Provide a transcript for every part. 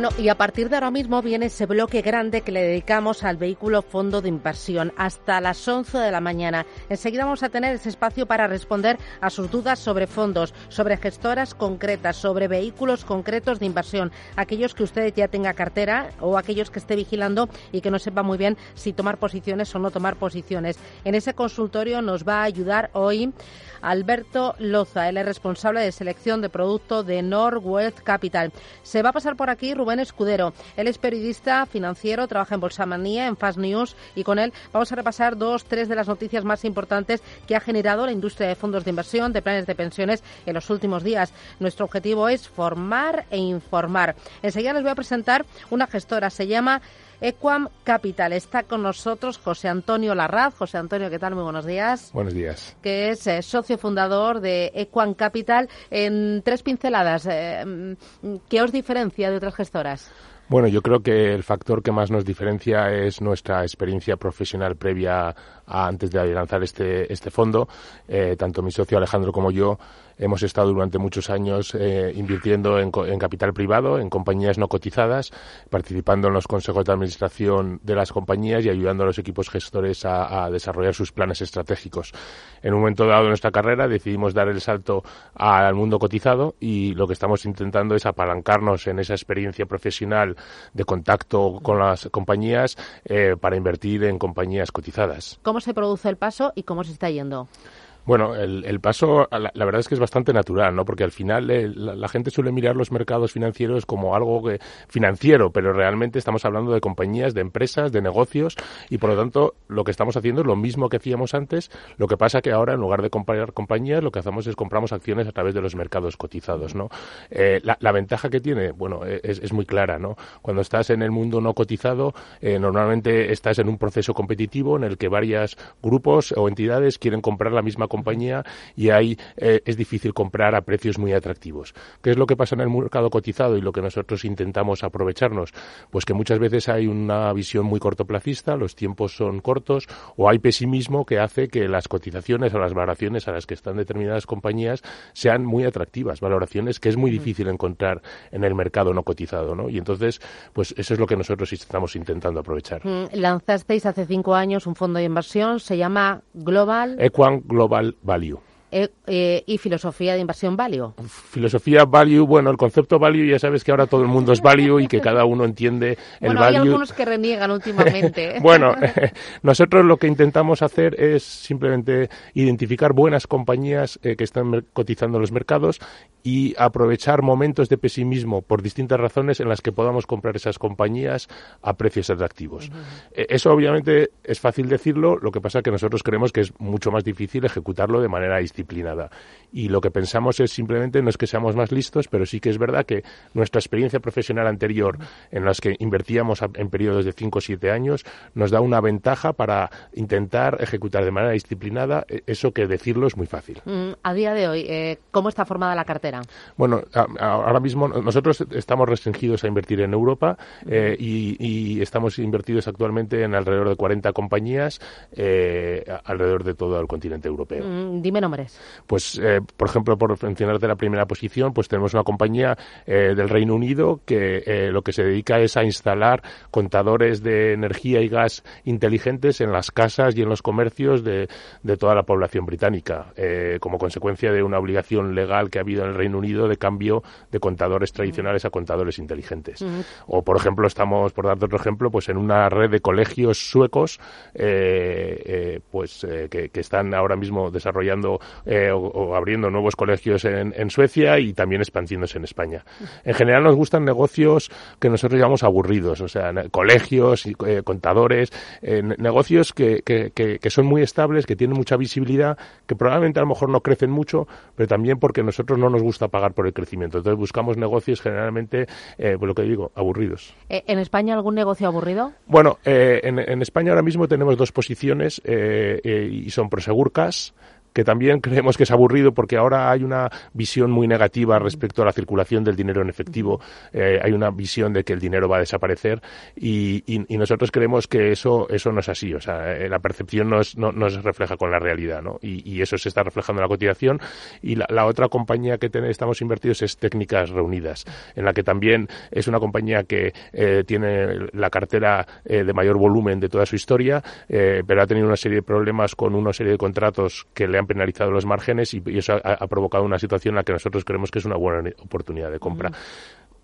Bueno, y a partir de ahora mismo viene ese bloque grande que le dedicamos al vehículo fondo de inversión hasta las 11 de la mañana. Enseguida vamos a tener ese espacio para responder a sus dudas sobre fondos, sobre gestoras concretas, sobre vehículos concretos de inversión, aquellos que usted ya tenga cartera o aquellos que esté vigilando y que no sepa muy bien si tomar posiciones o no tomar posiciones. En ese consultorio nos va a ayudar hoy Alberto Loza, él es responsable de selección de producto de Northwest Capital. Se va a pasar por aquí Rubén Escudero. Él es periodista financiero, trabaja en Bolsa Manía, en Fast News y con él vamos a repasar dos, tres de las noticias más importantes que ha generado la industria de fondos de inversión, de planes de pensiones en los últimos días. Nuestro objetivo es formar e informar. Enseguida les voy a presentar una gestora, se llama Equam Capital. Está con nosotros José Antonio Larraz. José Antonio, ¿qué tal? Muy buenos días. Buenos días. Que es eh, socio fundador de Equam Capital. En tres pinceladas, eh, mm, ¿qué os diferencia de otras gestoras? Bueno, yo creo que el factor que más nos diferencia es nuestra experiencia profesional previa antes de lanzar este, este fondo. Eh, tanto mi socio Alejandro como yo Hemos estado durante muchos años eh, invirtiendo en, capital privado, en compañías no cotizadas, participando en los consejos de administración de las compañías y ayudando a los equipos gestores a, desarrollar sus planes estratégicos. En un momento dado de nuestra carrera decidimos dar el salto al mundo cotizado y lo que estamos intentando es apalancarnos en esa experiencia profesional de contacto con las compañías eh, para invertir en compañías cotizadas. ¿Cómo se produce el paso y cómo se está yendo? Bueno, el, paso, la, verdad es que es bastante natural, ¿no? Porque al final eh, la, gente suele mirar los mercados financieros como algo financiero, pero realmente estamos hablando de compañías, de empresas, de negocios, y por lo tanto lo que estamos haciendo es lo mismo que hacíamos antes. Lo que pasa que ahora, en lugar de comprar compañías, lo que hacemos es compramos acciones a través de los mercados cotizados, ¿no? Eh, la, ventaja que tiene, bueno, e, es, muy clara, ¿no? Cuando estás en el mundo no cotizado, eh, normalmente estás en un proceso competitivo en el que varios grupos o entidades quieren comprar la misma compañía y ahí eh, es difícil comprar a precios muy atractivos. ¿Qué es lo que pasa en el mercado cotizado y lo que nosotros intentamos aprovecharnos? Pues que muchas veces hay una visión muy cortoplacista, los tiempos son cortos o hay pesimismo que hace que las cotizaciones o las valoraciones a las que están determinadas compañías sean muy atractivas, valoraciones que es muy difícil encontrar en el mercado no cotizado, ¿no? Y entonces, pues eso es lo que nosotros estamos intentando aprovechar. Mm, lanzasteis hace cinco años un fondo de inversión, se llama Global. Equan Global value. Eh, eh, y filosofía de inversión value. Filosofía value, bueno, el concepto value ya sabes que ahora todo el mundo es value y que cada uno entiende el bueno, value. Hay algunos que reniegan últimamente. bueno, nosotros lo que intentamos hacer es simplemente identificar buenas compañías eh, que están cotizando en los mercados y aprovechar momentos de pesimismo por distintas razones en las que podamos comprar esas compañías a precios atractivos. Eh, eso obviamente es fácil decirlo, lo que pasa es que nosotros creemos que es mucho más difícil ejecutarlo de manera disciplinada. Y lo que pensamos es simplemente, no es que seamos más listos, pero sí que es verdad que nuestra experiencia profesional anterior, en las que invertíamos en periodos de 5 o 7 años, nos da una ventaja para intentar ejecutar de manera disciplinada eh, eso que decirlo es muy fácil. Mm, a día de hoy, eh, ¿cómo está formada la cartera? Bueno, ahora mismo nosotros estamos restringidos a invertir en Europa eh, y, estamos invertidos actualmente en alrededor de 40 compañías eh, alrededor de todo el continente europeo. Mm, dime nombres. Pues, eh, por ejemplo, por mencionarte la primera posición, pues tenemos una compañía del Reino Unido que lo que se dedica es a instalar contadores de energía y gas inteligentes en las casas y en los comercios de, de toda la población británica, como consecuencia de una obligación legal que ha habido en el Reino Unido de cambio de contadores tradicionales a contadores inteligentes. O, por ejemplo, estamos, por darte otro ejemplo, pues en una red de colegios suecos eh, eh, pues eh, que, están ahora mismo desarrollando o, abriendo nuevos colegios en, Suecia y también expandiéndose en España. En general nos gustan negocios que nosotros llamamos aburridos, o sea, colegios, contadores, negocios que, que son muy estables, que tienen mucha visibilidad, que probablemente a lo mejor no crecen mucho, pero también porque nosotros no nos gusta pagar por el crecimiento. Entonces buscamos negocios generalmente, eh, pues lo que digo, aburridos. Eh, ¿En España algún negocio aburrido? Bueno, eh, en, España ahora mismo tenemos dos posiciones y son Prosegur Cash que también creemos que es aburrido porque ahora hay una visión muy negativa respecto a la circulación del dinero en efectivo. Eh, hay una visión de que el dinero va a desaparecer y, nosotros creemos que eso, eso no es así. O sea, eh, la percepción no, no, se refleja con la realidad, ¿no? Y, eso se está reflejando en la cotización. Y la, otra compañía que estamos invertidos es Técnicas Reunidas, en la que también es una compañía que eh, tiene la cartera de mayor volumen de toda su historia, pero ha tenido una serie de problemas con una serie de contratos que le han penalizado los márgenes y, eso ha, provocado una situación en la que nosotros creemos que es una buena oportunidad de compra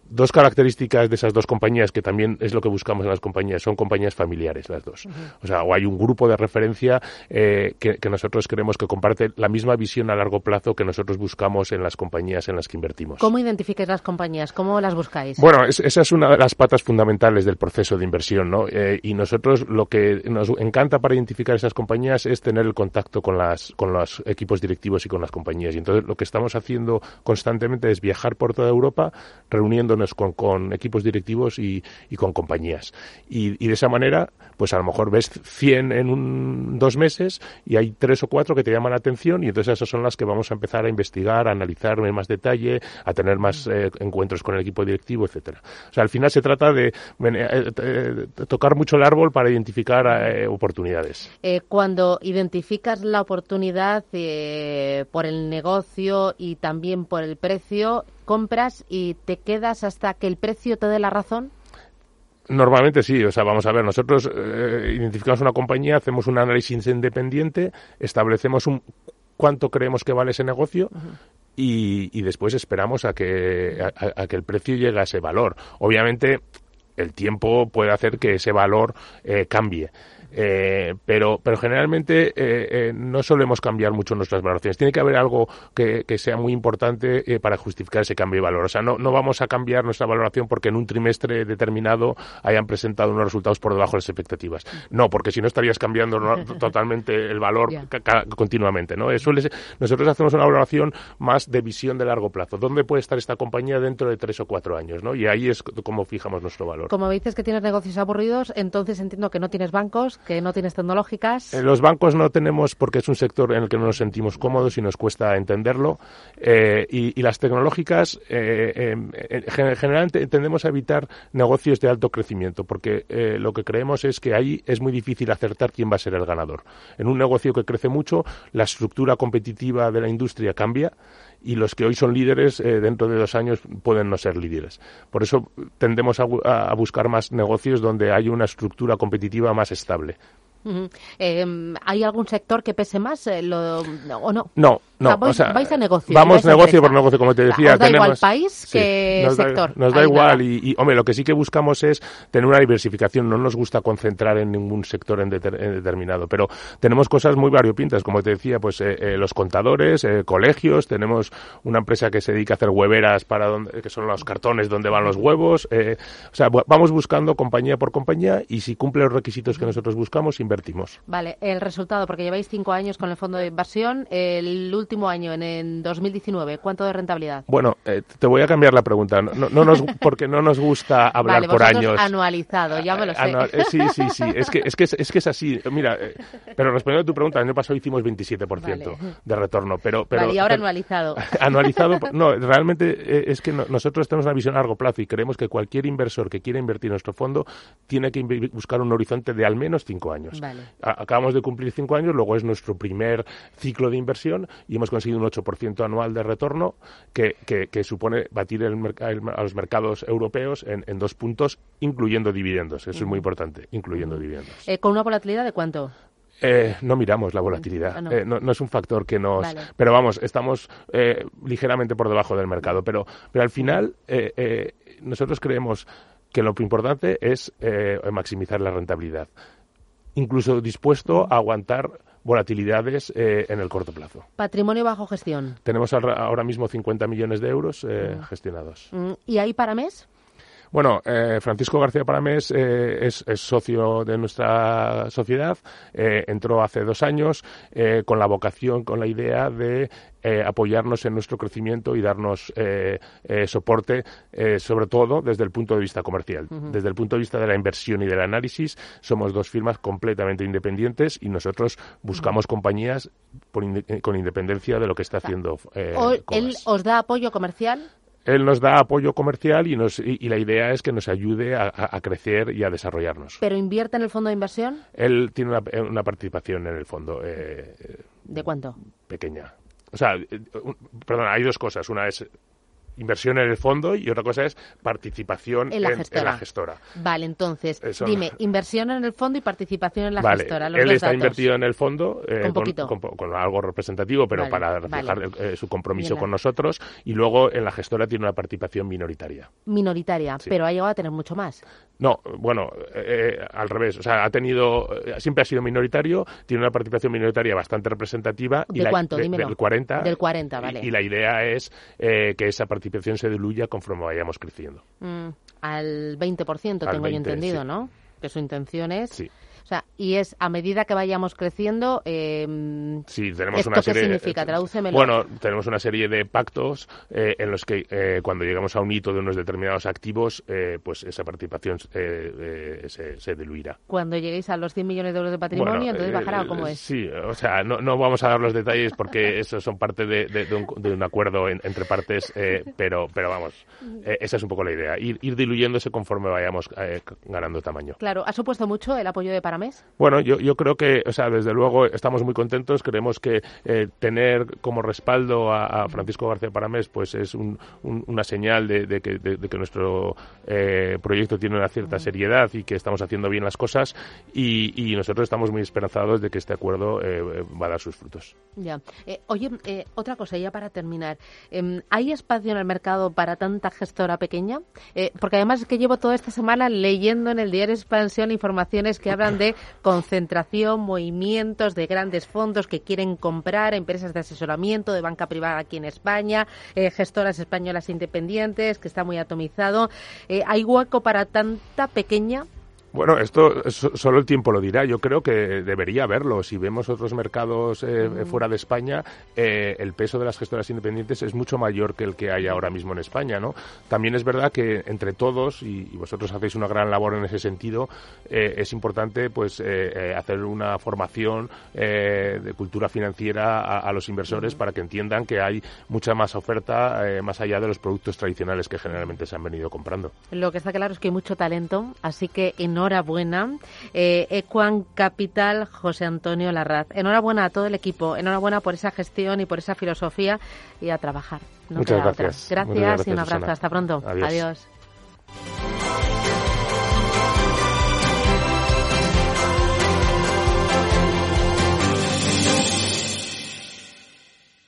dos características de esas dos compañías que también es lo que buscamos en las compañías son compañías familiares las dos. O sea o hay un grupo de referencia eh, que, nosotros creemos que comparte la misma visión a largo plazo que nosotros buscamos en las compañías en las que invertimos. Cómo identificáis las compañías cómo las buscáis bueno esa es una de las patas fundamentales del proceso de inversión no eh, y nosotros lo que nos encanta para identificar esas compañías es tener el contacto con las con los equipos directivos y con las compañías. Y entonces lo que estamos haciendo constantemente es viajar por toda Europa reuniendo con, equipos directivos y, con compañías. Y, de esa manera, pues a lo mejor ves 100 en un, dos meses y hay tres o cuatro que te llaman la atención y entonces esas son las que vamos a empezar a investigar, a analizar en más detalle, a tener más eh, encuentros con el equipo directivo, etcétera. O sea, al final se trata de eh, eh, tocar mucho el árbol para identificar oportunidades. cuando identificas la oportunidad por el negocio y también por el precio, compras y te quedas hasta que el precio te dé la razón? Normalmente sí, o sea, vamos a ver, nosotros eh, identificamos una compañía, hacemos un análisis independiente, establecemos un cuánto creemos que vale ese negocio y, después esperamos a que, a, que el precio llegue a ese valor. Obviamente, el tiempo puede hacer que ese valor eh, cambie. Eh, pero, pero generalmente eh, eh, no solemos cambiar mucho nuestras valoraciones. Tiene que haber algo que, sea muy importante para justificar ese cambio de valor. O sea, no, no vamos a cambiar nuestra valoración porque en un trimestre determinado hayan presentado unos resultados por debajo de las expectativas. No, porque si no estarías cambiando totalmente el valor continuamente. ¿no? nosotros hacemos una valoración más de visión de largo plazo. ¿Dónde puede estar esta compañía dentro de tres o cuatro años? ¿no? Y ahí es como fijamos nuestro valor. Como dices que tienes negocios aburridos, entonces entiendo que no tienes bancos, que no tienes tecnológicas. Eh, los bancos no tenemos porque es un sector en el que no nos sentimos cómodos y nos cuesta entenderlo. Eh, y, las tecnológicas, eh, generalmente tendemos a evitar negocios de alto crecimiento porque lo que creemos es que ahí es muy difícil acertar quién va a ser el ganador. En un negocio que crece mucho, la estructura competitiva de la industria cambia y los que hoy son líderes dentro de dos años pueden no ser líderes. Por eso tendemos a buscar más negocios donde hay una estructura competitiva más estable. Em, ¿Hay algún sector que pese más eh, o no? No, no. vais, a negocio. Vamos negocio por negocio, como te decía. ¿Os da igual igual país que sector? nos da igual y, hombre, lo que sí que buscamos es tener una diversificación. No nos gusta concentrar en ningún sector en, determinado, pero tenemos cosas muy variopintas, como te decía, pues eh, eh, los contadores, colegios, tenemos una empresa que se dedica a hacer hueveras para donde, que son los cartones donde van los huevos. o sea, vamos buscando compañía por compañía y si cumple los requisitos que nosotros buscamos, invertimos Vale, el resultado, porque lleváis cinco años con el fondo de inversión, el último año, en, 2019, ¿cuánto de rentabilidad? Bueno, eh, te voy a cambiar la pregunta, no, nos, porque no nos gusta hablar por años. anualizado, ya me lo sé. Eh, sí, sí, sí, es que, es que, es, que es así. Mira, eh, pero respondiendo a tu pregunta, el año pasado hicimos 27% de retorno, pero... pero y ahora anualizado. anualizado, no, realmente es que nosotros tenemos una visión a largo plazo y creemos que cualquier inversor que quiera invertir en nuestro fondo tiene que buscar un horizonte de al menos cinco años. Acabamos de cumplir cinco años, luego es nuestro primer ciclo de inversión y hemos conseguido un 8% anual de retorno que, que, supone batir el, a los mercados europeos en, dos puntos, incluyendo dividendos. Eso es muy importante, incluyendo dividendos. Eh, ¿Con una volatilidad de cuánto? Eh, no miramos la volatilidad. Ah, eh, no. es un factor que nos. Pero vamos, estamos ligeramente por debajo del mercado. Pero, pero al final, nosotros creemos que lo importante es maximizar la rentabilidad incluso dispuesto a aguantar volatilidades eh, en el corto plazo. Patrimonio bajo gestión. Tenemos ahora mismo 50 millones de euros eh, gestionados. Mm, ¿Y ahí para mes? Bueno, eh, Francisco García Paramés eh, es, socio de nuestra sociedad, eh, entró hace dos años con la vocación, con la idea de apoyarnos en nuestro crecimiento y darnos soporte, sobre todo desde el punto de vista comercial. Desde el punto de vista de la inversión y del análisis, somos dos firmas completamente independientes y nosotros buscamos compañías con independencia de lo que está haciendo. ¿Él os da apoyo comercial? Él nos da apoyo comercial y, nos, y, la idea es que nos ayude a, crecer y a desarrollarnos. ¿Pero invierte en el fondo de inversión? Él tiene una, una participación en el fondo. Eh, ¿De cuánto? Pequeña. O sea, eh, perdón, hay dos cosas. Una es inversión en el fondo y otra cosa es participación en la, gestora. Vale, entonces, dime, inversión en el fondo y participación en la gestora. él está invertido en el fondo eh, con, algo representativo, pero para reflejar eh, su compromiso con nosotros y luego en la gestora tiene una participación minoritaria. Minoritaria, pero ha llegado a tener mucho más. No, bueno, eh, al revés. O sea, ha tenido, siempre ha sido minoritario, tiene una participación minoritaria bastante representativa. ¿De cuánto? del 40. Del 40, vale. Y, la idea es que esa participación se diluya conforme vayamos creciendo. Mm, al 20% tengo yo entendido, ¿no? Que su intención es... Sí. O sea, y es a medida que vayamos creciendo. Eh, sí, tenemos una serie. ¿Qué significa? Tradúcemelo. Bueno, tenemos una serie de pactos eh, en los que eh, cuando llegamos a un hito de unos determinados activos, eh, pues esa participación se, se, diluirá. Cuando lleguéis a los 100 millones de euros de patrimonio, entonces bajará, ¿cómo es? Sí, o sea, no, no vamos a dar los detalles porque eso son parte de, de, un, acuerdo entre partes, pero, pero vamos, esa es un poco la idea, ir, ir diluyéndose conforme vayamos ganando tamaño. Claro, ¿ha supuesto mucho el apoyo de Para bueno, yo, yo creo que, o sea, desde luego estamos muy contentos. Creemos que eh, tener como respaldo a, Francisco García Paramés pues es una señal de, que, nuestro eh, proyecto tiene una cierta seriedad y que estamos haciendo bien las cosas y, nosotros estamos muy esperanzados de que este acuerdo eh, va a dar sus frutos. Ya. oye, otra cosa ya para terminar. Em, ¿Hay espacio en el mercado para tanta gestora pequeña? porque además es que llevo toda esta semana leyendo en el diario Expansión informaciones que hablan de concentración, movimientos de grandes fondos que quieren comprar empresas de asesoramiento de banca privada aquí en España, eh, gestoras españolas independientes, que está muy atomizado. Eh, ¿Hay hueco para tanta pequeña bueno, esto solo el tiempo lo dirá. Yo creo que debería haberlo. Si vemos otros mercados eh, mm. fuera de España, eh, el peso de las gestoras independientes es mucho mayor que el que hay ahora mismo en España, ¿no? También es verdad que entre todos, y, vosotros hacéis una gran labor en ese sentido, eh, es importante pues hacer una formación de cultura financiera a, los inversores para que entiendan que hay mucha más oferta más allá de los productos tradicionales que generalmente se han venido comprando. Lo que está claro es que hay mucho talento, así que no enhorabuena. Eh, Equan Capital, José Antonio Larraz. Enhorabuena a todo el equipo, enhorabuena por esa gestión y por esa filosofía y a trabajar. Muchas gracias. gracias. y un abrazo. Hasta pronto. Adiós.